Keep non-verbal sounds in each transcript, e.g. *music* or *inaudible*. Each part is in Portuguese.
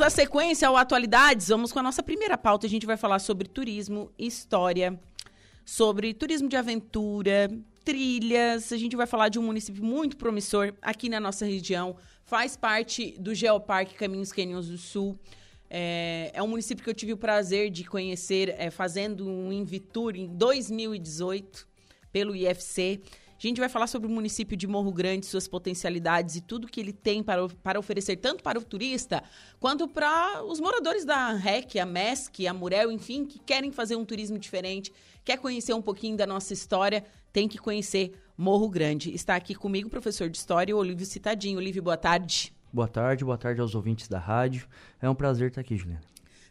dar sequência ao Atualidades. Vamos com a nossa primeira pauta. A gente vai falar sobre turismo, história, sobre turismo de aventura, trilhas. A gente vai falar de um município muito promissor aqui na nossa região. Faz parte do Geoparque Caminhos Canyons do Sul. É, é, um município que eu tive o prazer de conhecer é, fazendo um Invitur em 2018 pelo IFC. A gente vai falar sobre o município de Morro Grande, suas potencialidades e tudo que ele tem para, para oferecer, tanto para o turista quanto para os moradores da REC, a MESC, a Murel, enfim, que querem fazer um turismo diferente, quer conhecer um pouquinho da nossa história, tem que conhecer Morro Grande. Está aqui comigo o professor de História, Olívio Citadinho. Olívio, boa tarde. Boa tarde, boa tarde aos ouvintes da rádio. É um prazer estar aqui, Juliana.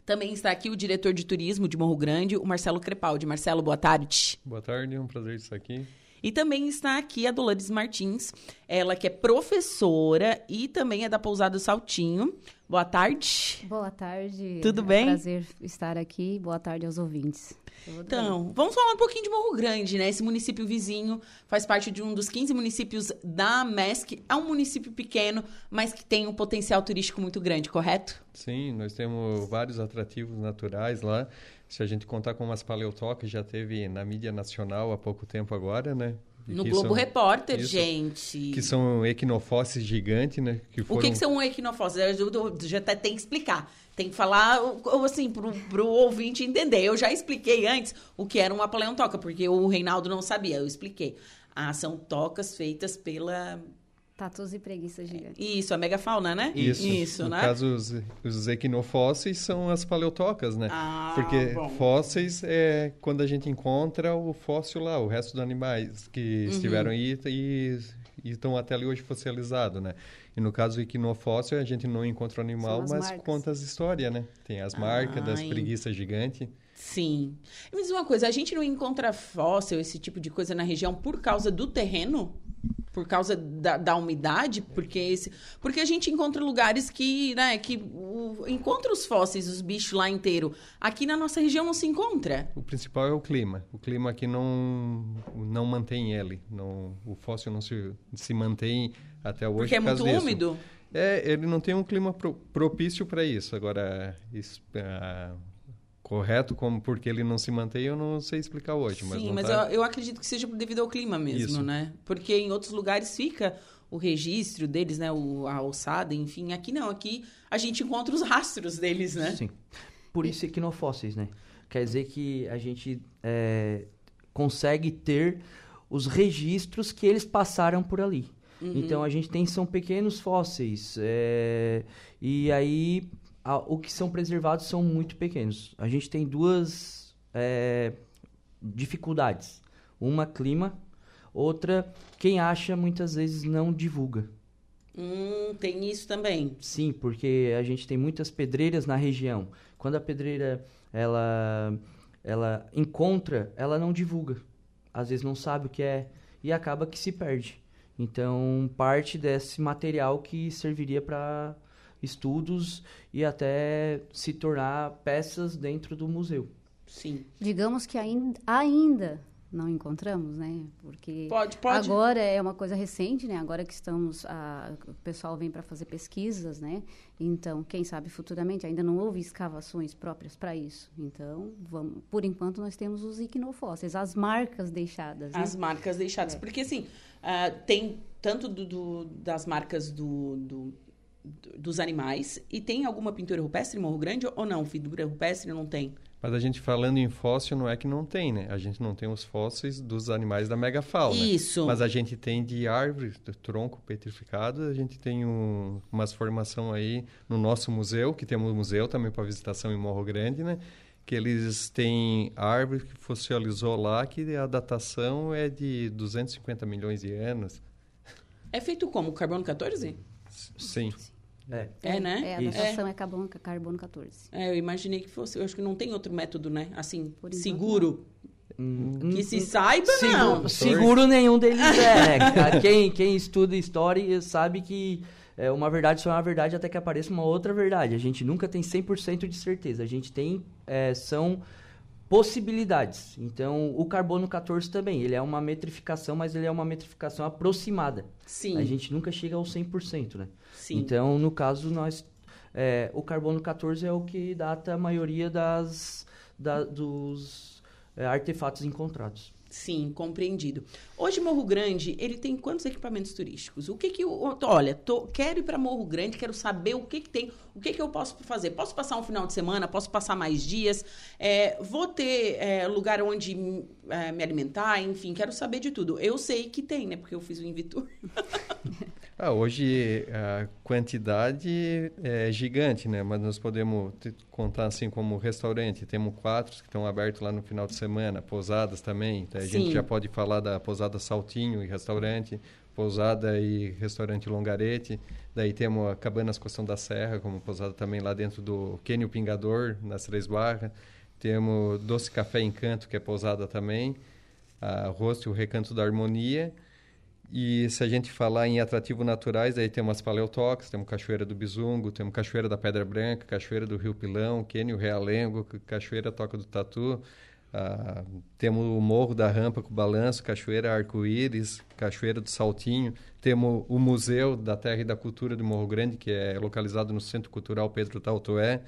Também está aqui o diretor de turismo de Morro Grande, o Marcelo Crepaldi. Marcelo, boa tarde. Boa tarde, é um prazer estar aqui. E também está aqui a Dolores Martins, ela que é professora e também é da Pousada Saltinho. Boa tarde. Boa tarde. Tudo é bem? É um prazer estar aqui. Boa tarde aos ouvintes. Então, bem. vamos falar um pouquinho de Morro Grande, né? Esse município vizinho faz parte de um dos 15 municípios da MESC. É um município pequeno, mas que tem um potencial turístico muito grande, correto? Sim, nós temos vários atrativos naturais lá. Se a gente contar com umas paleotocas, já teve na mídia nacional há pouco tempo agora, né? No Globo são, Repórter, isso, gente. Que são equinofósseis gigantes, né? Que foram... O que, que são equinofósseis? Eu, eu, já até tem que explicar. Tem que falar, assim, pro, pro ouvinte entender. Eu já expliquei antes o que era uma paleontoca, porque o Reinaldo não sabia. Eu expliquei. Ah, são tocas feitas pela Tatus e preguiça gigante. Isso, a megafauna, né? Isso, Isso no né? caso, os, os equinofósseis são as paleotocas, né? Ah, Porque bom. fósseis é quando a gente encontra o fóssil lá, o resto dos animais que uhum. estiveram aí e, e estão até ali hoje fossilizados, né? E no caso do equinofóssil, a gente não encontra o animal, mas marcas. conta as histórias, né? Tem as marcas das preguiças gigantes. Sim. Me diz uma coisa, a gente não encontra fóssil, esse tipo de coisa na região por causa do terreno? Por causa da, da, umidade, porque esse, porque a gente encontra lugares que, né, que o, encontra os fósseis, os bichos lá inteiro. Aqui na nossa região não se encontra. O principal é o clima. O clima aqui não não mantém ele, não, o fóssil não se, se mantém até hoje porque é muito disso. úmido. É, ele não tem um clima pro, propício para isso. Agora, isso, uh, correto como porque ele não se mantém, eu não sei explicar hoje. Mas Sim, mas tá... eu, eu, acredito que seja devido ao clima mesmo, Isso. né? Porque em outros lugares fica o registro deles, né? O, a alçada, enfim. Aqui não, aqui a gente encontra os rastros deles, né? Sim. Por isso equinofósseis, né? Quer dizer que a gente é, consegue ter os registros que eles passaram por ali. Uhum. Então a gente tem são pequenos fósseis é, e aí a, o que são preservados são muito pequenos. A gente tem duas é, dificuldades. Uma, clima. Outra, quem acha muitas vezes não divulga. Hum, tem isso também. Sim, porque a gente tem muitas pedreiras na região. Quando a pedreira ela, ela encontra, ela não divulga. Às vezes não sabe o que é e acaba que se perde. Então, parte desse material que serviria para estudos e até se tornar peças dentro do museu. Sim. Digamos que ainda, ainda não encontramos, né? Porque pode, pode. agora é uma coisa recente, né? Agora que estamos, a, o pessoal vem para fazer pesquisas, né? Então, quem sabe futuramente ainda não houve escavações próprias para isso. Então, vamos, por enquanto nós temos os iquinofósseis, as marcas deixadas. Né? As marcas deixadas, é. porque assim uh, tem tanto do, do, das marcas do, do dos animais. E tem alguma pintura rupestre em Morro Grande ou não? Figura rupestre não tem? Mas a gente falando em fóssil não é que não tem, né? A gente não tem os fósseis dos animais da megafauna. Isso. Mas a gente tem de árvore, de tronco petrificado, a gente tem um, umas formação aí no nosso museu, que temos um museu também para visitação em Morro Grande, né? Que eles têm árvore que fossilizou lá, que a datação é de 250 milhões de anos. É feito como? Carbono 14? Sim. É, é né? É, a datação é. é carbono, carbono 14. É, eu imaginei que fosse. Eu acho que não tem outro método, né? Assim, seguro. Hum, que se saiba, seguro, não. Seguro nenhum deles *laughs* é. quem, quem estuda história sabe que é, uma verdade só é uma verdade até que apareça uma outra verdade. A gente nunca tem 100% de certeza. A gente tem. É, são possibilidades. Então, o carbono 14 também, ele é uma metrificação, mas ele é uma metrificação aproximada. Sim. A gente nunca chega ao 100%, né? Sim. Então, no caso, nós é, o carbono 14 é o que data a maioria das, da, dos é, artefatos encontrados. Sim, compreendido. Hoje Morro Grande, ele tem quantos equipamentos turísticos? O que que olha, tô, quero ir para Morro Grande, quero saber o que que tem, o que que eu posso fazer? Posso passar um final de semana? Posso passar mais dias? É, vou ter é, lugar onde é, me alimentar? Enfim, quero saber de tudo. Eu sei que tem, né? Porque eu fiz o Invitur. *laughs* Ah, hoje a quantidade é gigante, né? Mas nós podemos contar assim como restaurante. Temos quatro que estão abertos lá no final de semana, pousadas também. Então, a Sim. gente já pode falar da pousada Saltinho e restaurante, pousada e restaurante Longarete. Daí temos a Cabanas Costão da Serra, como pousada também lá dentro do Quênio Pingador, nas Três Barras. Temos Doce Café Encanto, que é pousada também. A Rosto e o Recanto da Harmonia. E se a gente falar em atrativos naturais, aí temos as paleotoques, temos Cachoeira do Bizungo, temos Cachoeira da Pedra Branca, Cachoeira do Rio Pilão, Quênio Realengo, Cachoeira Toca do Tatu, ah, temos o Morro da Rampa com Balanço, Cachoeira Arco-Íris, Cachoeira do Saltinho, temos o Museu da Terra e da Cultura de Morro Grande, que é localizado no Centro Cultural Pedro Tautoé.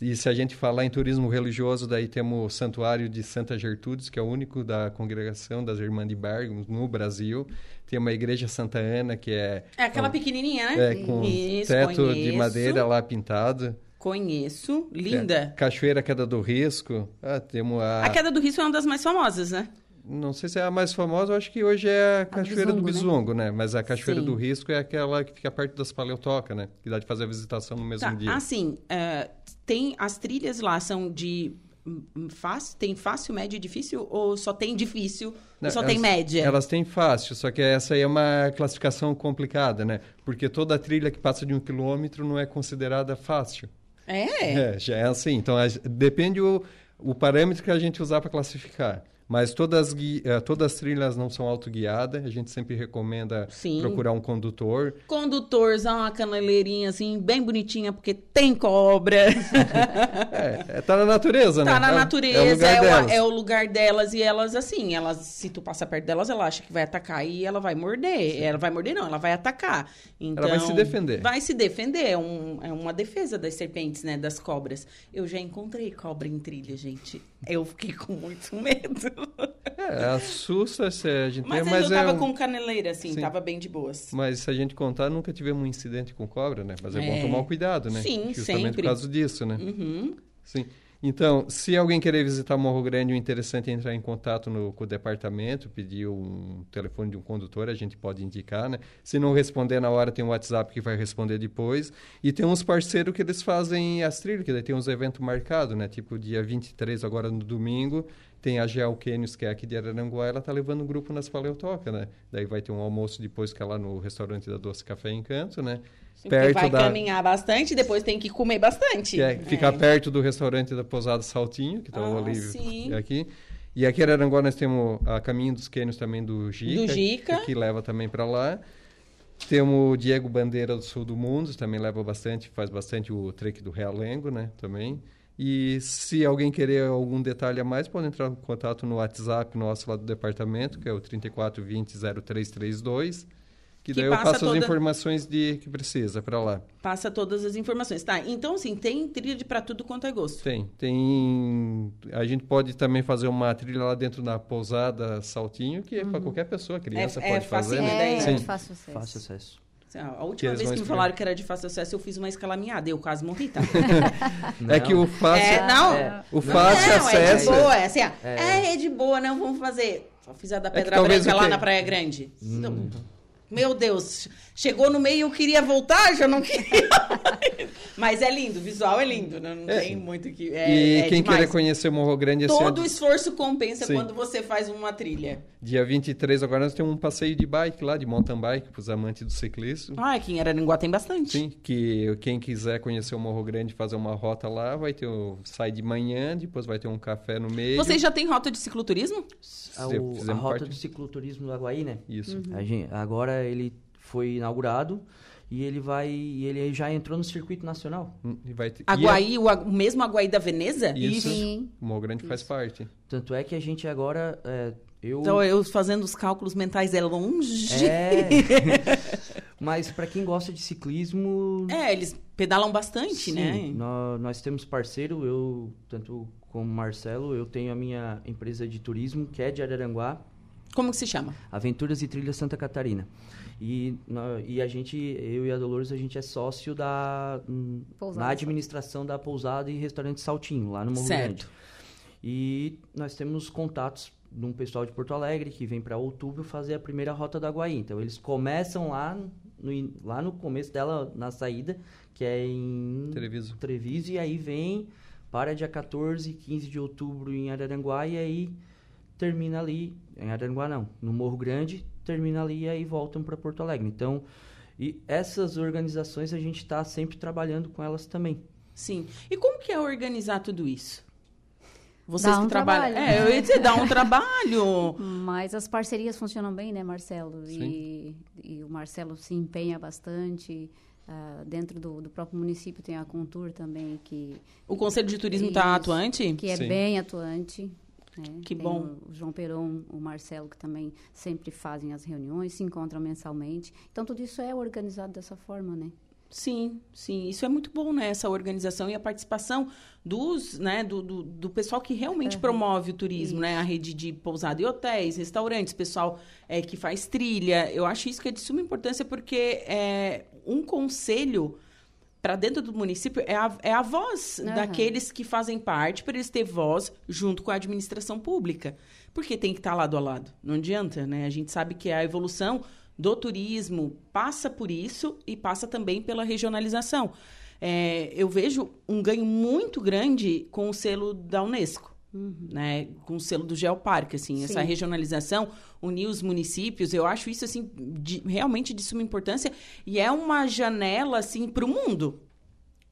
E se a gente falar em turismo religioso, daí temos o Santuário de Santa Gertrudes, que é o único da congregação das Irmãs de Bergamo no Brasil. Tem uma igreja Santa Ana, que é... É aquela pequenininha, né? É, com Isso, teto de conheço. madeira lá pintado. Conheço. Linda. É, Cachoeira Queda do Risco. Ah, temos a... A Queda do Risco é uma das mais famosas, né? Não sei se é a mais famosa, eu acho que hoje é a Cachoeira do Bizungo, Bizungo, né? Mas a Cachoeira Sim. do Risco é aquela que fica perto das paleotocas, né? Que dá de fazer a visitação no mesmo Tá, dia. assim, é, tem as trilhas lá são de hum, hum, fácil, tem fácil, médio e difícil ou só tem difícil, Não, só elas- tem média? Elas têm fácil, só que essa aí é uma classificação complicada, né? Porque toda trilha que passa de um quilômetro não é considerada fácil. É. É, já é assim. Então, depende o, o parâmetro que a gente usar para classificar. Mas todas, eh, todas as trilhas não são autoguiadas. A gente sempre recomenda Sim. procurar um condutor. Condutorzão, uma caneleirinha assim, bem bonitinha, porque tem cobra. *laughs* É, é, tá na natureza, né? tá na É o- natureza, É o lugar é, o, delas. é o lugar delas. E elas, assim, elas, se tu passa perto delas, ela acha que vai atacar e ela vai morder. Ela vai morder, não, ela vai atacar. Então, vai se defender. Vai se defender. É, um- é uma defesa das serpentes, né? Das cobras. Eu já encontrei cobra em trilha, gente. Eu fiquei com muito medo. É, assusta se a gente Mas, tem, mas eu é um- com caneleira, assim, Sim. tava bem de boas. Mas se a gente contar, nunca tivemos um incidente com cobra, né? Mas é, É. bom tomar cuidado, né? Sim, Justamente sempre. por causa disso, né? Uhum. Sim. Então, se alguém querer visitar Morro Grande, o interessante é entrar em contato no, com o departamento, pedir um telefone de um condutor, a gente pode indicar, né? Se não responder na hora, tem um WhatsApp que vai responder depois. E tem uns parceiros que eles fazem as trilhas, que daí tem uns eventos marcados, né? Tipo, dia 23, agora no domingo, tem a Gel Kenius, que é aqui de Araranguá, ela tá levando um grupo nas Paleotoca, né? Daí vai ter um almoço depois, que é lá no restaurante da Doce Café Encanto, né? Porque vai caminhar bastante, depois tem que comer bastante. Que é, fica perto do restaurante da Pousada Saltinho, que está Ah, ali sim. aqui. E aqui em Araranguá nós temos a Caminho dos Quênios também do Gica, Do Gica. que leva também para lá. Temos o Diego Bandeira do Sul do Mundo, também leva bastante, faz bastante o trek do Realengo, né, também. E se alguém querer algum detalhe a mais, pode entrar em contato no WhatsApp nosso lá do departamento, que é o 34200332, que, Que daí eu passa passo toda- as informações de que precisa para lá. Passa todas as informações. Tá, então assim, tem trilha de pra tudo quanto é gosto. Tem, tem. A gente pode também fazer uma trilha lá dentro da pousada Saltinho, que é para qualquer pessoa, criança É- é pode fazer, facinho né? É, Sim. de fácil acesso. Fácil acesso. Assim, A última eles vez que me falaram que era de fácil acesso, eu fiz uma escalaminhada. Eu quase morri, tá? *laughs* É que o fácil, É, não. É. o fácil não, é de acesso. boa. É assim, ó. É. é de boa, não vamos fazer. Só fiz a da que Pedra talvez Branca lá na Praia Grande. Então, meu Deus, chegou no meio, eu queria voltar, já não queria. Mas é lindo, o visual é lindo, né? não É. tem muito que. É, e é quem demais. querer conhecer o Morro Grande, esse Todo ano, esforço compensa Sim. quando você faz uma trilha. dia 23 agora nós temos um passeio de bike lá, de mountain bike, para os amantes do ciclismo. Ah, aqui em Araranguá tem bastante. Sim, que quem quiser conhecer o Morro Grande e fazer uma rota lá, vai ter o sai de manhã, depois vai ter um café no meio. Vocês já têm rota de cicloturismo? A, Fize- o- a rota parte. do cicloturismo do Aguaí, né? Isso. A gente, agora ele foi inaugurado e ele vai e ele já entrou no circuito nacional. Hum, E vai ter... e Aguaí, o, Agu- o mesmo Aguaí da Veneza? Isso. Sim. O Morro Grande faz parte. Tanto é que a gente agora é, eu Então, eu fazendo os cálculos mentais é longe. É. *laughs* Mas para quem gosta de ciclismo, É, eles pedalam bastante, sim, né? nó- Nós, temos parceiro, eu tanto como Marcelo, eu tenho a minha empresa de turismo que é de Araranguá, Como que se chama? Aventuras e Trilhas Santa Catarina. E, nó- e a gente, eu e a Dolores, a gente é sócio da Pousada na administração da pousada e restaurante Saltinho, lá no Morro Certo. Grande. E nós temos contatos de um pessoal de Porto Alegre que vem para outubro fazer a primeira rota da Guaí. Então eles começam lá no, lá no começo dela, na saída, que é em Treviso. Treviso, e aí vem para dia 14, 15 de outubro em Araranguá e aí termina ali, em Araranguá não, no Morro Grande, termina ali e aí voltam para Porto Alegre. Então, e essas organizações a gente está sempre trabalhando com elas também. Sim. E como que é organizar tudo isso? Vocês Dá que um trabalham. trabalho. É, eu ia dizer, dá um trabalho. *laughs* Mas as parcerias funcionam bem, né, Marcelo? E, e o Marcelo se empenha bastante. ah, dentro do, do próprio município tem a Contur também, que, O Conselho de Turismo está atuante? que é Sim. bem atuante. Né? Que Tem bom. O João Peron, o Marcelo, que também sempre fazem as reuniões, se encontram mensalmente. Então, tudo isso é organizado dessa forma, né? Sim, sim. Isso é muito bom, né? Essa organização e a participação dos, né, do, do, do pessoal que realmente promove o turismo, né? A rede de pousada e hotéis, restaurantes, pessoal é, que faz trilha. Eu acho isso que é de suma importância porque é, um conselho para dentro do município é a, é a voz Aham. daqueles que fazem parte para eles ter voz junto com a administração pública. Porque tem que estar lado a lado. Não adianta, né? A gente sabe que a evolução do turismo passa por isso e passa também pela regionalização. É, eu vejo um ganho muito grande com o selo da Unesco. Né, com o selo do Geoparque, assim, essa Sim. regionalização, unir os municípios, eu acho isso assim de- realmente de suma importância e é uma janela assim para o mundo.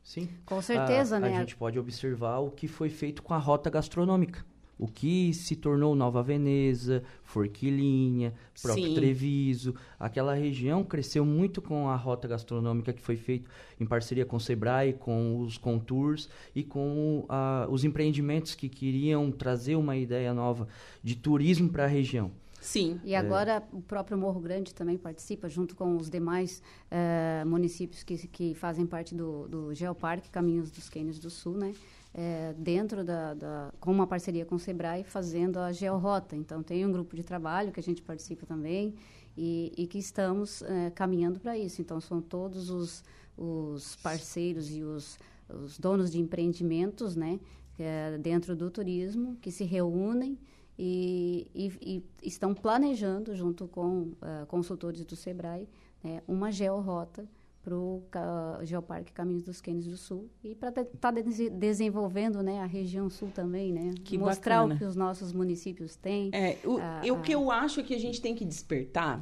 Sim. Com certeza, a, né? A gente pode observar o que foi feito com a rota gastronômica. O que se tornou Nova Veneza, Forquilinha, próprio Sim. Treviso. Aquela região cresceu muito com a rota gastronômica que foi feita em parceria com o Sebrae, com os Contours e com ah, os empreendimentos que queriam trazer uma ideia nova de turismo para a região. Sim. E agora o próprio Morro Grande também participa, junto com os demais eh, municípios que, que fazem parte do, do Geoparque Caminhos dos Cânions do Sul, né? Eh, dentro da, da- com uma parceria com o Sebrae, fazendo a Georrota. Então, tem um grupo de trabalho que a gente participa também e, e que estamos eh, caminhando para isso. Então, são todos os, os parceiros e os, os donos de empreendimentos, né? eh, dentro do turismo, que se reúnem e, e- e estão planejando, junto com ah, consultores do SEBRAE, né, uma georrota para o Geoparque Caminhos dos Cânions do Sul e para estar desenvolvendo né, a região sul também, né? Que Mostrar bacana. o que os nossos municípios têm. É, o, Ah, e o ah. que eu acho que a gente tem que despertar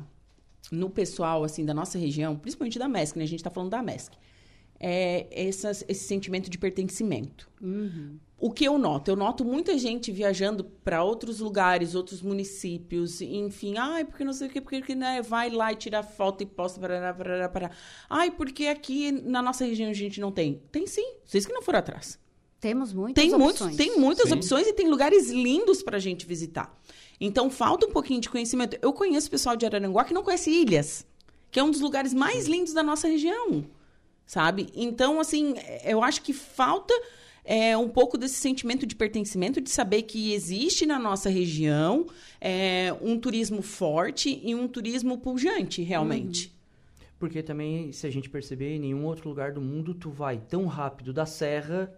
no pessoal, assim, da nossa região, principalmente da MESC, né? A gente está falando da MESC. É essas, esse sentimento de pertencimento. Uhum. O que eu noto? Eu noto muita gente viajando para outros lugares, outros municípios, enfim. Ai, porque não sei o quê, porque que, né, vai lá e tira foto e posta. Parará, parará, parará. Ai, porque aqui na nossa região a gente não tem. Tem sim. Vocês que não foram atrás. Temos muitas Tem, muitos, opções. tem muitas Sim. opções e tem lugares lindos pra gente visitar. Então, falta um pouquinho de conhecimento. Eu conheço pessoal de Araranguá que não conhece Ilhas, que é um dos lugares mais lindos da nossa região, sabe? Então, assim, eu acho que falta é, um pouco desse sentimento de pertencimento, de saber que existe na nossa região é, um turismo forte e um turismo pujante, realmente. Porque também, se a gente perceber, em nenhum outro lugar do mundo tu vai tão rápido da serra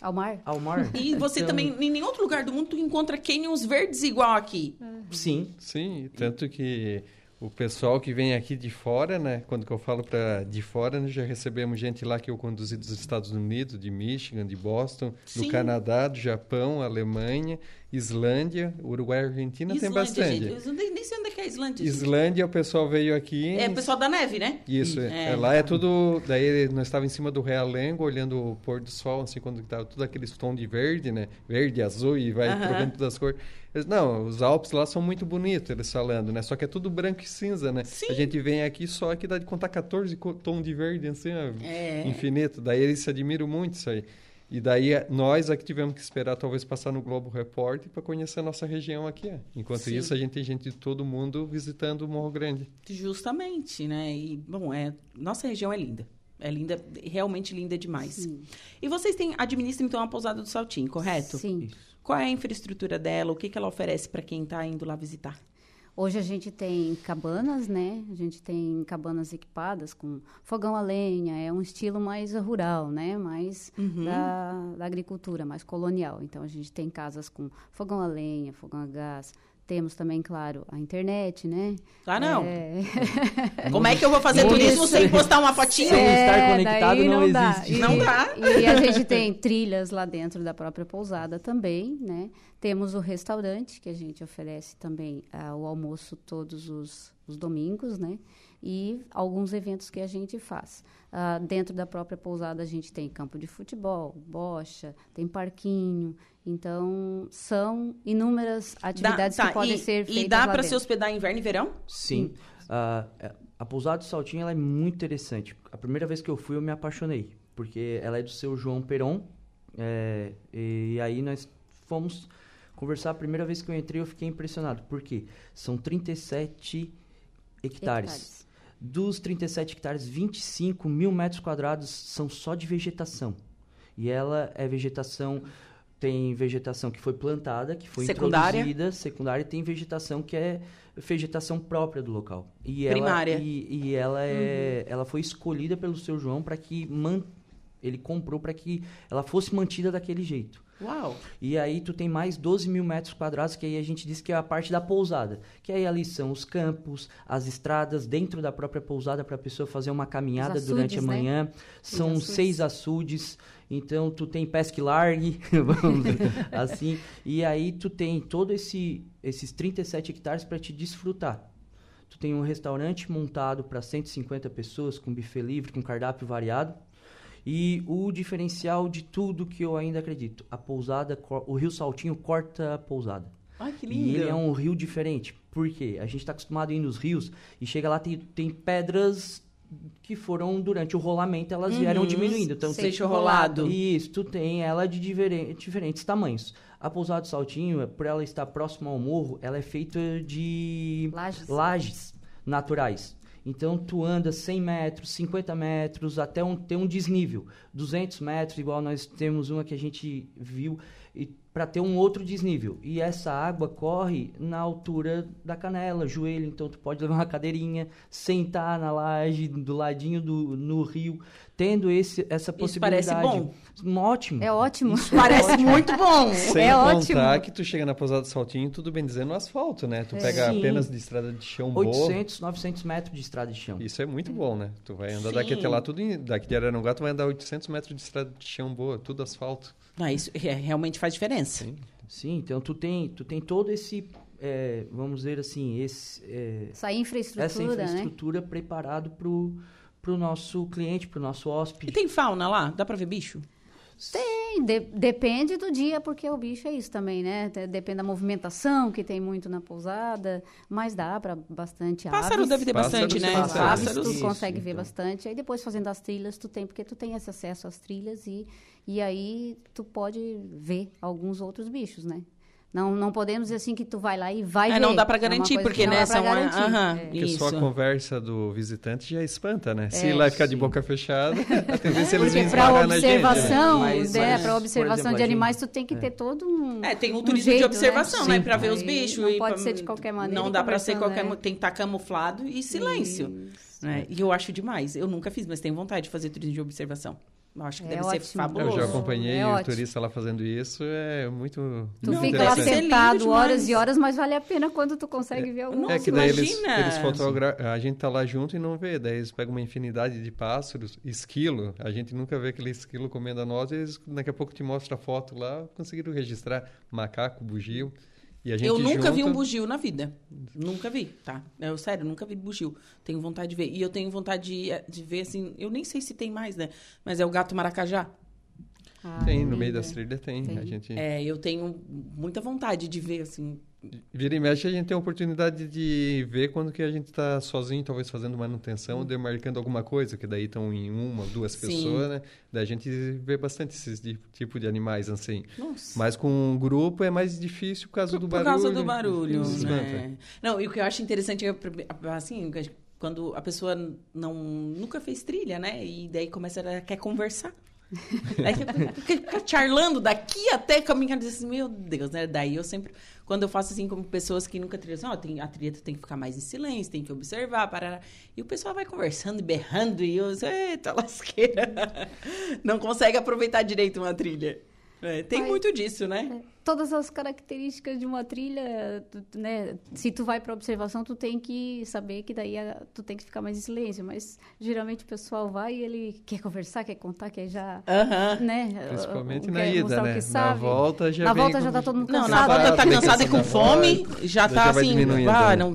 Ao mar? ao mar. *laughs* E você Então, também, em nenhum outro lugar do mundo, tu encontra canyons verdes igual aqui. Sim, Sim, tanto que o pessoal que vem aqui de fora, né? Quando eu falo para de fora, nós já recebemos gente lá que eu conduzi dos Estados Unidos, de Michigan, de Boston, Sim. do Canadá, do Japão, Alemanha, Islândia, Uruguai e Argentina tem Islândia, bastante. gente. Eu nem sei onde é que é a Islândia. gente. Islândia, o pessoal veio aqui. É o pessoal da neve, né? Isso, É. é. lá é tudo. Daí nós estávamos em cima do Realengo, olhando o pôr do sol, assim, quando estava tudo aqueles tom de verde, né? Verde, azul e vai Aham. trocando todas as cores. Eles, não, os Alpes lá são muito bonitos, eles falando, né? Só que é tudo branco e cinza, né? Sim. A gente vem aqui só que dá de contar 14 co- tom de verde, assim, ó, É. infinito. Daí eles se admiram muito isso aí. E daí é- nós aqui tivemos que esperar talvez passar no Globo Repórter para conhecer a nossa região aqui. é. Enquanto Sim. isso, a gente tem gente de todo mundo visitando o Morro Grande. Justamente, né? E, bom, é, nossa região é linda. É linda, realmente linda demais. Sim. E vocês têm, administram, então, a pousada do Saltinho, correto? Sim. Isso. Qual é a infraestrutura dela? O que, que ela oferece para quem está indo lá visitar? Hoje a gente tem cabanas, né? A gente tem cabanas equipadas com fogão a lenha, é um estilo mais rural, né? Mais Uhum. da, da agricultura, mais colonial. Então a gente tem casas com fogão a lenha, fogão a gás. Temos também, claro, a internet, né? Ah, não. É, *laughs* Como é que eu vou fazer Isso. turismo sem postar uma fotinha? Sem estar conectado daí não dá. existe. E- Não dá. E a gente tem trilhas lá dentro da própria pousada também, né? Temos o restaurante, que a gente oferece também ah, o almoço todos os, os domingos, né? E alguns eventos que a gente faz. Ah, dentro da própria pousada a gente tem campo de futebol, bocha, tem parquinho. Então, são inúmeras atividades Dá- tá, que podem e, ser feitas E dá para se hospedar inverno e verão? Sim. É- a pousada do Saltinho ela é muito interessante. A primeira vez que eu fui, eu me apaixonei. Porque ela é do seu João Peron. é, e aí nós fomos conversar. A primeira vez que eu entrei, eu fiquei impressionado. Por quê? São 37 hectares. Hectares. Dos 37 hectares, 25 mil metros quadrados são só de vegetação. E ela é vegetação. Tem vegetação que foi plantada, que foi Secundária. introduzida, secundária, e tem vegetação que é vegetação própria do local. E Primária. Ela, e, e ela, é, ela foi escolhida pelo seu João para que man, ele comprou para que ela fosse mantida daquele jeito. Uau! E aí tu tem mais 12 mil metros quadrados, que aí a gente diz que é a parte da pousada. Que aí ali são os campos, as estradas dentro da própria pousada para a pessoa fazer uma caminhada Os durante a açudes, né? manhã. São açudes. seis açudes. Então tu tem pesca e largue, *laughs* vamos dizer *laughs* assim. E aí tu tem todo esse esses 37 hectares para te desfrutar. Tu tem um restaurante montado para 150 pessoas, com buffet livre, com cardápio variado. E o diferencial de tudo que eu ainda acredito, a pousada, o Rio Saltinho corta a pousada. Ai, que E lindo! ele é um rio diferente. Por quê? A gente está acostumado a ir nos rios e chega lá tem, tem pedras que foram durante o rolamento, elas vieram Uhum. diminuindo. Então, Seixo rolado. isso, tu tem ela de diferen- diferentes tamanhos. A pousada do Saltinho, por ela estar próxima ao morro, ela é feita de Lajes. lajes naturais. Então, tu anda 100 metros, 50 metros, até um, ter um desnível. 200 metros, igual nós temos uma que a gente viu, para ter um outro desnível. E essa água corre na altura da canela, joelho. Então, tu pode levar uma cadeirinha, sentar na laje, do ladinho do, no rio, tendo esse, essa Isso parece possibilidade. bom. Ótimo. É ótimo. *laughs* Parece muito bom! Sem É contar ótimo. que tu chega na pousada do Saltinho, tudo bem dizendo, no asfalto, né? Tu pega Sim. apenas de estrada de chão boa. 800, 900 metros de estrada de chão. Isso é muito bom, né? Tu vai andar Sim. daqui até lá, tudo em- daqui de Araranguá, tu vai andar 800 metros de estrada de chão boa, tudo asfalto. Ah, isso é- realmente faz diferença. Sim. Sim, então tu tem, tu tem todo esse, é, vamos dizer assim, esse, é, Essa infraestrutura, essa né? infraestrutura preparado pro, pro nosso cliente, pro nosso E hóspede. tem fauna lá? Dá pra ver bicho? Tem, de- depende do dia, porque o bicho é isso também, né? Depende da movimentação que tem muito na pousada, mas dá para bastante Pássaro aves. deve ter bastante, né? Aves Pássaros. tu Isso, consegue ver então. bastante. Aí depois fazendo as trilhas, tu tem, porque tu tem esse acesso às trilhas e, e aí tu pode ver alguns outros bichos, né? Não, não podemos dizer assim que tu vai lá e vai É, ver. não dá pra É uma garantir, que porque, não né, dá são a- garantir. aham. É. Porque só a conversa do visitante já espanta, né? Se É, ir lá ficar de boca fechada, a tendência é eles vêm para né? observação, Mas- né, mas, para observação exemplo, de animais, gente- tu tem que ter todo um É, tem um um turismo jeito, de observação, né? Sim. Pra ver os bichos. não e pode pra- ser de qualquer maneira Não dá pra ser qualquer... né? Tem que estar camuflado e silêncio. Isso. né? E eu acho demais. Eu nunca fiz, mas tenho vontade de fazer turismo de observação. Eu acho que É deve ótimo. ser fabuloso. Eu já acompanhei É o ótimo. turista lá fazendo isso, é muito, Tu muito fica lá sentado horas e horas, mas vale a pena quando tu consegue ver algum. Nossa, É que daí eles, imagina! eles fotografam, a gente tá lá junto e não vê, daí eles pegam uma infinidade de pássaros, esquilo, a gente nunca vê aquele esquilo comendo a nós, e eles daqui a pouco te mostra a foto lá, conseguiram registrar macaco, bugio, Eu nunca vi um bugio na vida. Nunca vi, tá? Eu, sério, nunca vi bugio. Tenho vontade de ver. E eu tenho vontade de, de ver, assim... Eu nem sei se tem mais, né? Mas é o gato maracajá. Ah, Tem, no meio das trilhas tem, Tem. a gente... É, eu tenho muita vontade de ver, assim... Vira e mexe, a gente tem a oportunidade de ver quando que a gente está sozinho, talvez fazendo manutenção, demarcando alguma coisa, que daí estão em uma ou duas Sim. pessoas, né? Daí a gente vê bastante esses di- tipo de animais, assim. Nossa. Mas com um grupo é mais difícil por causa Por, do por barulho. causa do barulho, né? Não, e o que eu acho interessante é, assim, quando a pessoa não, nunca fez trilha, né? E daí começa a quer conversar. *laughs* Aí fica, fica charlando daqui até caminhar assim, meu Deus, né? Daí eu sempre, quando eu faço assim com pessoas que nunca trilham, assim, ó, tem, a trilha tem que ficar mais em silêncio, tem que observar, parará. E o pessoal vai conversando e berrando e eu, eita lasqueira. *laughs* Não consegue aproveitar direito uma trilha. É, tem muito disso, né? Todas as características de uma trilha, tu- né? Se tu vai para observação, tu tem que saber que daí a- tu tem que ficar mais em silêncio. Mas geralmente o pessoal vai e ele quer conversar, quer contar, quer já, Aham. né? Principalmente na ida, né? Na volta já Na vem volta já tá todo mundo Não, cansado. na volta tá Cansado, cansada e com fome, já Já tá vai assim, ah, né? não,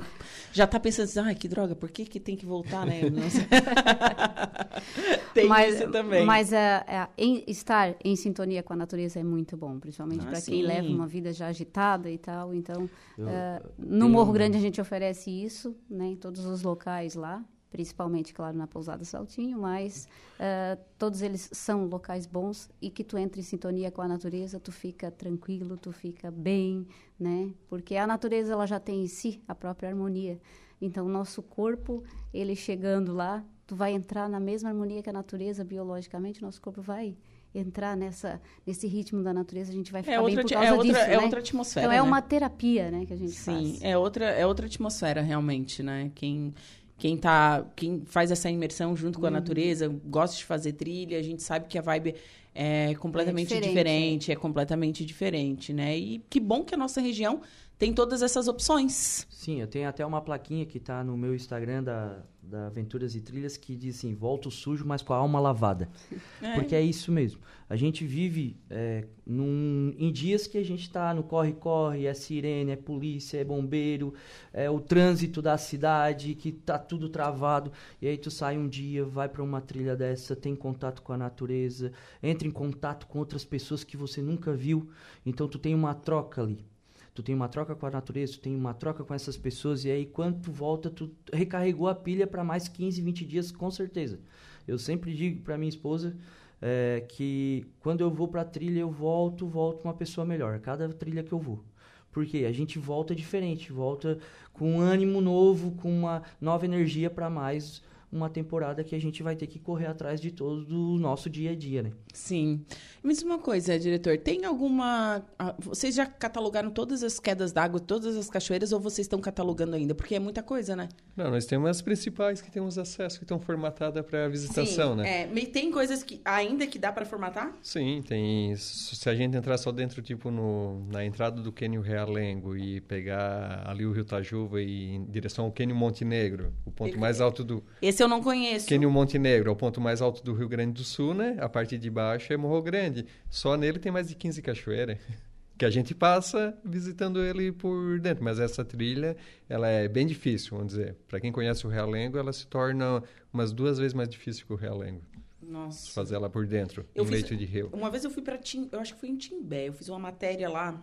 já tá pensando assim, ai, que droga, por que que tem que voltar, né? *laughs* Não *laughs* tem mas, isso também. Mas é, é, em- estar em sintonia com a natureza é muito bom, principalmente Ah, para quem leva uma vida já agitada e tal. Então, Eu- eu no tenho- Morro Grande a gente oferece isso, né, em todos os locais lá, principalmente, claro, na Pousada Saltinho, mas é, todos eles são locais bons e que tu entra em sintonia com a natureza, tu fica tranquilo, tu fica bem, né? Porque a natureza ela já tem em si a própria harmonia. Então, o nosso corpo, ele chegando lá, tu vai entrar na mesma harmonia que a natureza, biologicamente, nosso corpo vai entrar nessa nesse ritmo da natureza, a gente vai ficar é bem outra, por ti- causa é outra, disso, é né? outra atmosfera, Então, é né? uma terapia, né, que a gente Sim, faz. é outra, é outra atmosfera realmente, né? Quem quem tá, quem faz essa imersão junto Uhum. com a natureza, gosta de fazer trilha, a gente sabe que a vibe é completamente diferente, diferente, é completamente diferente, né? E que bom que a nossa região tem todas essas opções. Sim, eu tenho até uma plaquinha que tá no meu Instagram da, da Aventuras e Trilhas que diz assim, volto sujo, mas com a alma lavada. *laughs* É. Porque é isso mesmo. A gente vive é, num- em dias que a gente tá no corre-corre, é sirene, é polícia, é bombeiro, é o trânsito da cidade, que tá tudo travado. E aí tu sai um dia, vai para uma trilha dessa, tem contato com a natureza, entra em contato com outras pessoas que você nunca viu. Então tu tem uma troca ali. Tu tem uma troca com a natureza, tu tem uma troca com essas pessoas, e aí quando tu volta, tu recarregou a pilha para mais 15, 20 dias, com certeza. Eu sempre digo para minha esposa é, que quando eu vou pra trilha, eu volto, volto uma pessoa melhor, cada trilha que eu vou. Porque a gente volta diferente, volta com um ânimo novo, com uma nova energia para mais uma temporada que a gente vai ter que correr atrás de todo o nosso dia a dia, né? Sim. Me diz uma coisa, diretor, tem alguma. ah, Vocês já catalogaram todas as quedas d'água, todas as cachoeiras, ou vocês estão catalogando ainda? Porque é muita coisa, né? Não, nós temos as principais que temos acesso, que estão formatadas para visitação, Sim, né? É, tem coisas que ainda que dá para formatar? Sim, tem. Se a gente entrar só dentro, tipo, no, na entrada do Cânion Realengo e pegar ali o Rio Tajuva e em direção ao Cânion Montenegro, o ponto mais alto do. Esse eu não conheço. Cânion Montenegro é o ponto mais alto do Rio Grande do Sul, né? A parte de baixo é Morro Grande. Só nele tem mais de 15 cachoeiras. *laughs* Que a gente passa visitando ele por dentro. Mas essa trilha, ela é bem difícil, vamos dizer. Para quem conhece o Realengo, ela se torna umas duas vezes mais difícil que o Realengo. Nossa. Fazer ela por dentro, Eu em fiz- leito de rio. Uma vez eu fui para Tim, eu acho que foi em Timbé, eu fiz uma matéria lá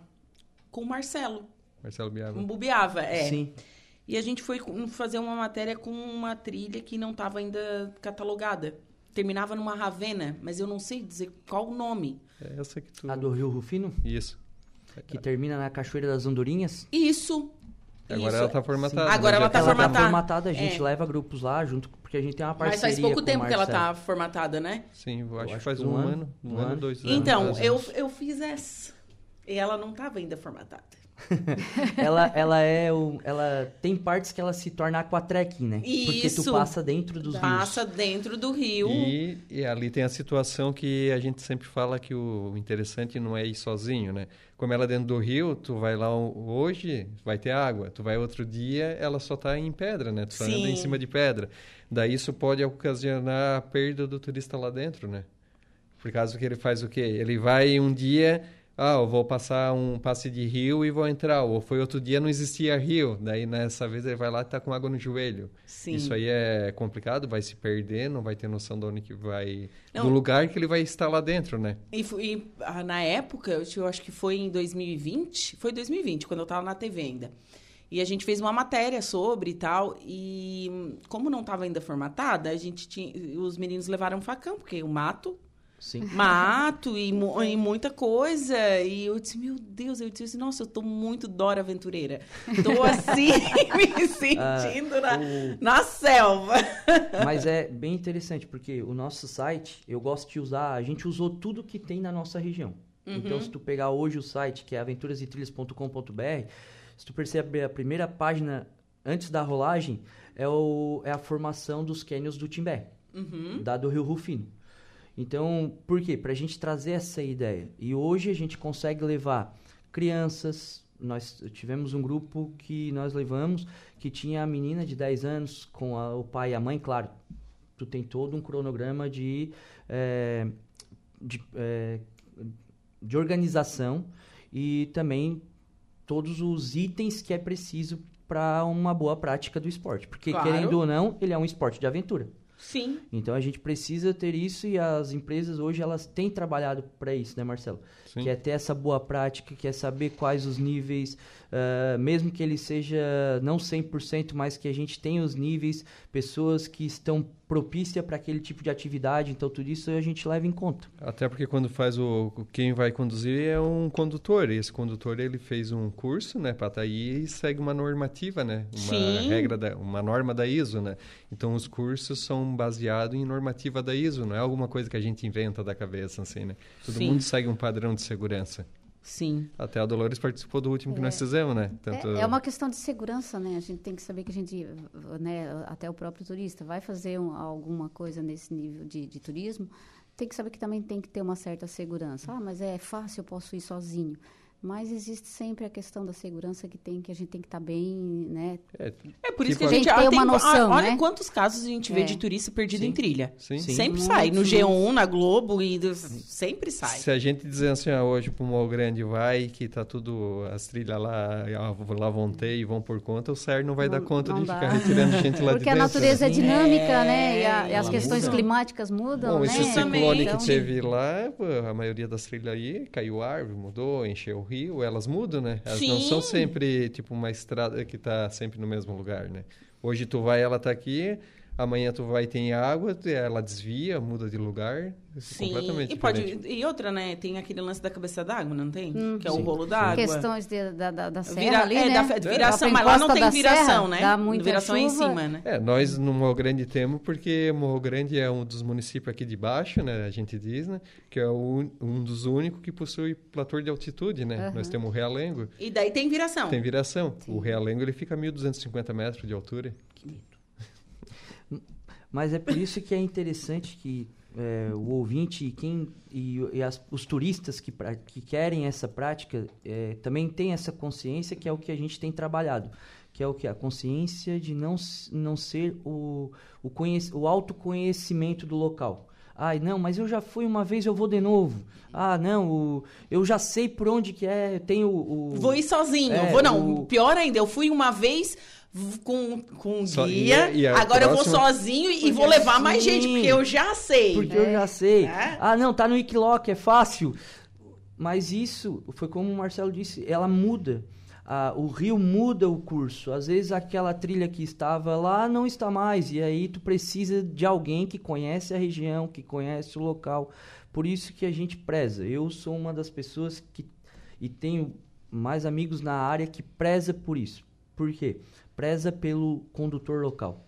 com o Marcelo, Marcelo Biava. com o Bubiava, é. Sim. E a gente foi fazer uma matéria com uma trilha que não estava ainda catalogada. Terminava numa ravena, mas eu não sei dizer qual o nome. É essa que tu... A do Rio Rufino, Isso. que termina na Cachoeira das Andorinhas. Isso. Agora isso. ela tá formatada. Sim. Agora né? ela Já tá ela formatada. tá formatada, a gente É. leva grupos lá junto, porque a gente tem uma Mas parceria faz pouco tempo que ela Marcelo. tá formatada, né? Sim, eu acho, acho que faz um, um ano, ano, um ano, ano. dois anos. Então, eu, eu fiz essa. E ela não estava ainda formatada. *laughs* ela, ela é o, ela tem partes que ela se torna aquatrekking, né? Porque Isso. tu passa dentro dos Passa rios. dentro do rio. E, e ali tem a situação que a gente sempre fala que o interessante não é ir sozinho, né? Como ela é dentro do rio, tu vai lá hoje, vai ter água. Tu vai outro dia, ela só tá em pedra, né? Tu só anda Sim. em cima de pedra. Daí isso pode ocasionar a perda do turista lá dentro, né? Por causa que ele faz o quê? Ele vai um dia, ah, eu vou passar um passe de rio e vou entrar. Ou foi outro dia, não existia rio. Daí, nessa vez, ele vai lá e tá com água no joelho. Sim. Isso aí é complicado, vai se perder, não vai ter noção de onde que vai... Não. Do lugar que ele vai estar lá dentro, né? E, e, ah, na época, eu, acho- eu acho que foi em 2020, foi 2020, quando eu tava na TV ainda. E a gente fez uma matéria sobre e tal, e hum, como não tava ainda formatada, a gente tinha, os meninos levaram facão, porque o mato, Sim. mato e, mu- e muita coisa. E eu disse, meu Deus, eu disse, nossa, eu tô muito Dora Aventureira. Tô assim, *laughs* me sentindo na, O- na selva. Mas é bem interessante, porque o nosso site, eu gosto de usar, a gente usou tudo que tem na nossa região. Então, se tu pegar hoje o site, que é aventurasetrilhas.com.br, se tu perceber a primeira página antes da rolagem, é, o, é a formação dos cânions do Timbé, da do Rio Rufino. Então, por quê? Pra gente trazer essa ideia. E hoje a gente consegue levar crianças. Nós tivemos um grupo que nós levamos que tinha a menina de 10 anos com a- o pai e a mãe, claro. Tu tem todo um cronograma de, eh, de, eh, de organização e também todos os itens que é preciso para uma boa prática do esporte. Porque, Claro. querendo ou não, ele é um esporte de aventura. Sim. Então a gente precisa ter isso e as empresas hoje elas têm trabalhado para isso, né, Marcelo? Sim. Que é ter essa boa prática, que é saber quais os níveis, ah, mesmo que ele seja não 100%, mas que a gente tenha os níveis, pessoas que estão propícias para aquele tipo de atividade, então tudo isso a gente leva em conta. Até porque quando faz o quem vai conduzir é um condutor. E esse condutor ele fez um curso, né, para estar aí e segue uma normativa, né, uma Sim. regra da, uma norma da ISO, né. Então os cursos são baseados em normativa da ISO, não é alguma coisa que a gente inventa da cabeça assim, né. Todo Sim. mundo segue um padrão de segurança. Sim. Até a Dolores participou do último que nós fizemos, né? Tanto... É, é uma questão de segurança, né? A gente tem que saber que a gente, né, até o próprio turista, vai fazer um- alguma coisa nesse nível de, de turismo, tem que saber que também tem que ter uma certa segurança. Ah, mas é fácil, eu posso ir sozinho. Mas existe sempre a questão da segurança que tem que a gente tem que estar bem, né? É, É por isso Tipo, que a gente, a gente tem uma noção, ah, Olha né? quantos casos a gente vê É. de turista perdido Sim. em trilha. sim. Sim. Sempre Muitos, sai. No muitos. G1, na Globo, e do- sempre sai. Se a gente dizer assim, ah, hoje pro Morro Grande vai, que tá tudo, as trilhas lá, lá vão ter e vão por conta, o CER não vai Não- dar conta de dá. ficar retirando gente lá *laughs* de Porque a dentro. natureza é né? dinâmica, É, né? E, a- e as ela questões muda. climáticas mudam, Bom, né? esse ciclone Então, que teve lá, a maioria das trilhas aí caiu árvore, mudou, encheu rio, elas mudam, né? Elas não Sim. são sempre, tipo, uma estrada que tá sempre no mesmo lugar, né? Hoje tu vai, ela tá aqui, amanhã tu vai, tem água, ela desvia, muda de lugar, é Sim. completamente E, pode, e outra, né? Tem aquele lance da cabeça d'água, não tem? que é o Sim. rolo d'água. Questões de- da, da, da serra Vira- ali, é, né? da fe- viração, mas lá não tem viração, serra, né? Dá muita viração é em chuva. cima, né? É, nós no Morro Grande temos porque Morro Grande é um dos municípios aqui de baixo, né? A gente diz, né? Que é o un- um dos únicos que possui platô de altitude, né? Aham. Nós temos o Realengo, E daí tem viração. tem viração. Sim. O Realengo ele fica a 1.250 metros de altura. Mas é por isso que é interessante que é, o ouvinte e, quem, e, e as- os turistas que, pra- que querem essa prática é, também tem essa consciência que é o que a gente tem trabalhado. Que é o que? A consciência de não, não ser o, o, conhec- o autoconhecimento do local. Ai, não, mas eu já fui uma vez, eu vou de novo. Ah, não, o- eu já sei por onde que é, eu tenho o... Vou ir sozinho. É, vou não. o- Pior ainda, eu fui uma vez com, com um Só- guia, e- e a agora eu vou próxima- sozinho e Porque vou levar mais sim. gente, porque eu já sei. Porque eu já sei. É. Ah, não, tá no Wikiloc, é fácil. Mas isso, foi como o Marcelo disse, ela muda. Ah, o rio muda o curso. Às vezes aquela trilha que estava lá não está mais. E aí tu precisa de alguém que conhece a região, que conhece o local. Por isso que a gente preza. Eu sou uma das pessoas que. E tenho mais amigos na área que preza por isso. Por quê? Preza pelo condutor local.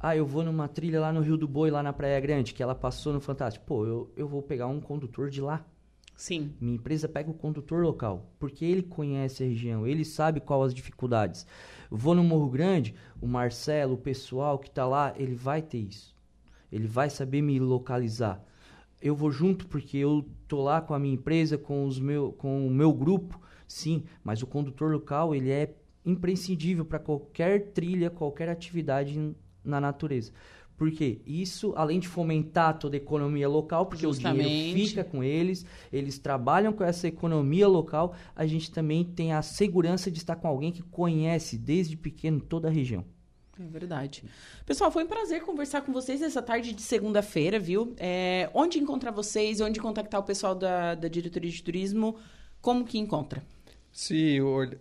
Ah, eu vou numa trilha lá no Rio do Boi, lá na Praia Grande, que ela passou no Fantástico. Pô, eu, eu vou pegar um condutor de lá. Sim. Minha empresa pega o condutor local, porque ele conhece a região, ele sabe qual as dificuldades. Vou no Morro Grande, o Marcelo, o pessoal que está lá, ele vai ter isso. Ele vai saber me localizar. Eu vou junto porque eu tô lá com a minha empresa, com, os meu, com o meu grupo, sim, mas o condutor local, ele é imprescindível para qualquer trilha, qualquer atividade na natureza. Porque isso, além de fomentar toda a economia local, porque Justamente. o dinheiro fica com eles, eles trabalham com essa economia local, a gente também tem a segurança de estar com alguém que conhece desde pequeno toda a região. É verdade. Pessoal, foi um prazer conversar com vocês essa tarde de segunda-feira, viu? É, onde encontrar vocês, onde contactar o pessoal da, da diretoria de turismo, como que encontra? Se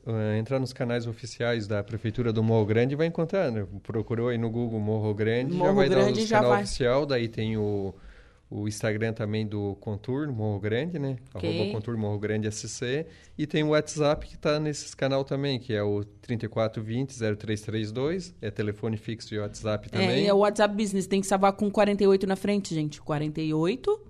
eh, entrar nos canais oficiais da Prefeitura do Morro Grande, vai encontrar. Né? Procurou aí no Google Morro Grande, já Morro vai Grande dar o já canal vai. oficial. Daí tem o, o Instagram também do Contour Morro Grande, né? Ok. Arroba Contour Morro Grande SC. E tem o WhatsApp que está nesses canal também, que é o 3420-0332. É telefone fixo e WhatsApp É, também. e é o WhatsApp Business, tem que salvar com 48 na frente, gente. 48.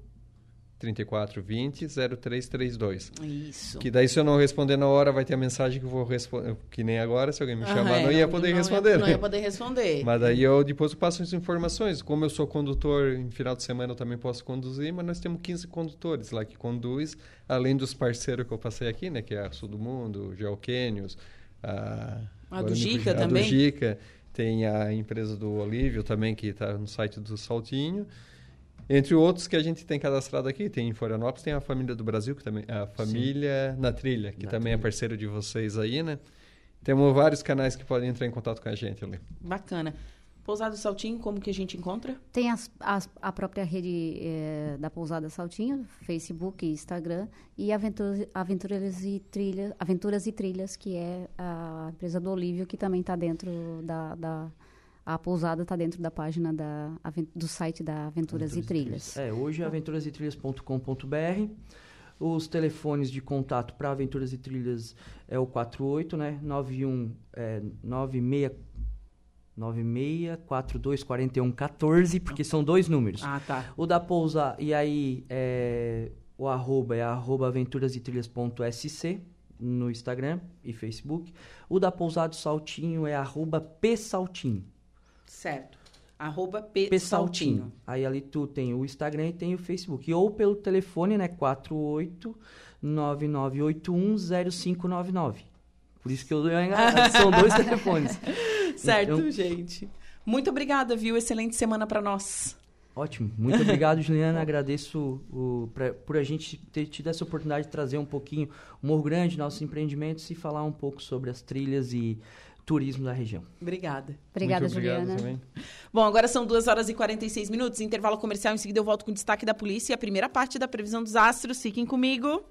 3420-0332. Isso. Que daí, se eu não responder na hora, vai ter a mensagem que eu vou responder. Que nem agora, se alguém me chamar, é, não ia poder não responder. Não né? ia poder responder. Mas daí eu depois eu passo as informações. Como eu sou condutor, em final de semana eu também posso conduzir, mas nós temos 15 condutores lá que conduz, além dos parceiros que eu passei aqui, né? Que é a Sul do Mundo, Geoquênios, a... A do Gica fugiu- a também? do Gica. Tem a empresa do Olívio também, que está no site do Saltinho. Entre outros que a gente tem cadastrado aqui, tem em Florianópolis, tem a Família do Brasil, que também a Família na Trilha, que Na também é Trilha. parceiro de vocês aí, né? Temos vários canais que podem entrar em contato com a gente ali. Bacana. Pousado Saltinho, como que a gente encontra? Tem as, as- a própria rede eh, da Pousada Saltinho, Facebook e Instagram, e Aventuras, Aventuras, e Trilhas, Aventuras e Trilhas, que é a empresa do Olívio, que também está dentro da, da- A pousada está dentro da página da, do site da Aventuras, e Trilhas. É, hoje é aventurasetrilhas.com.br. Os telefones de contato para Aventuras e Trilhas é o 48, né? 91 é 96 96 42 41 14, porque são dois números. Ah, tá. O da Pousa, e aí é, o arroba é arroba aventurasetrilhas.sc no Instagram e Facebook. O da Pousado Saltinho é arroba psaltinho. Certo. Arroba P, Pessaltinho. Saltinho. Aí ali tu tem o Instagram e tem o Facebook. Ou pelo telefone, né? 48 99810599. Por isso que eu. São *laughs* dois telefones. Certo, Então- gente. Muito obrigada, viu? Excelente semana para nós. Ótimo. Muito obrigado, *laughs* Juliana. Agradeço o, pra- por a gente ter tido essa oportunidade de trazer um pouquinho o Morro Grande, nossos empreendimentos e falar um pouco sobre as trilhas e turismo da região. Obrigada. Obrigada, Muito obrigado Juliana. também. Bom, agora são 2 horas e 46 minutos. Intervalo comercial. Em seguida eu volto com o destaque da polícia e a primeira parte da previsão dos astros. Fiquem comigo.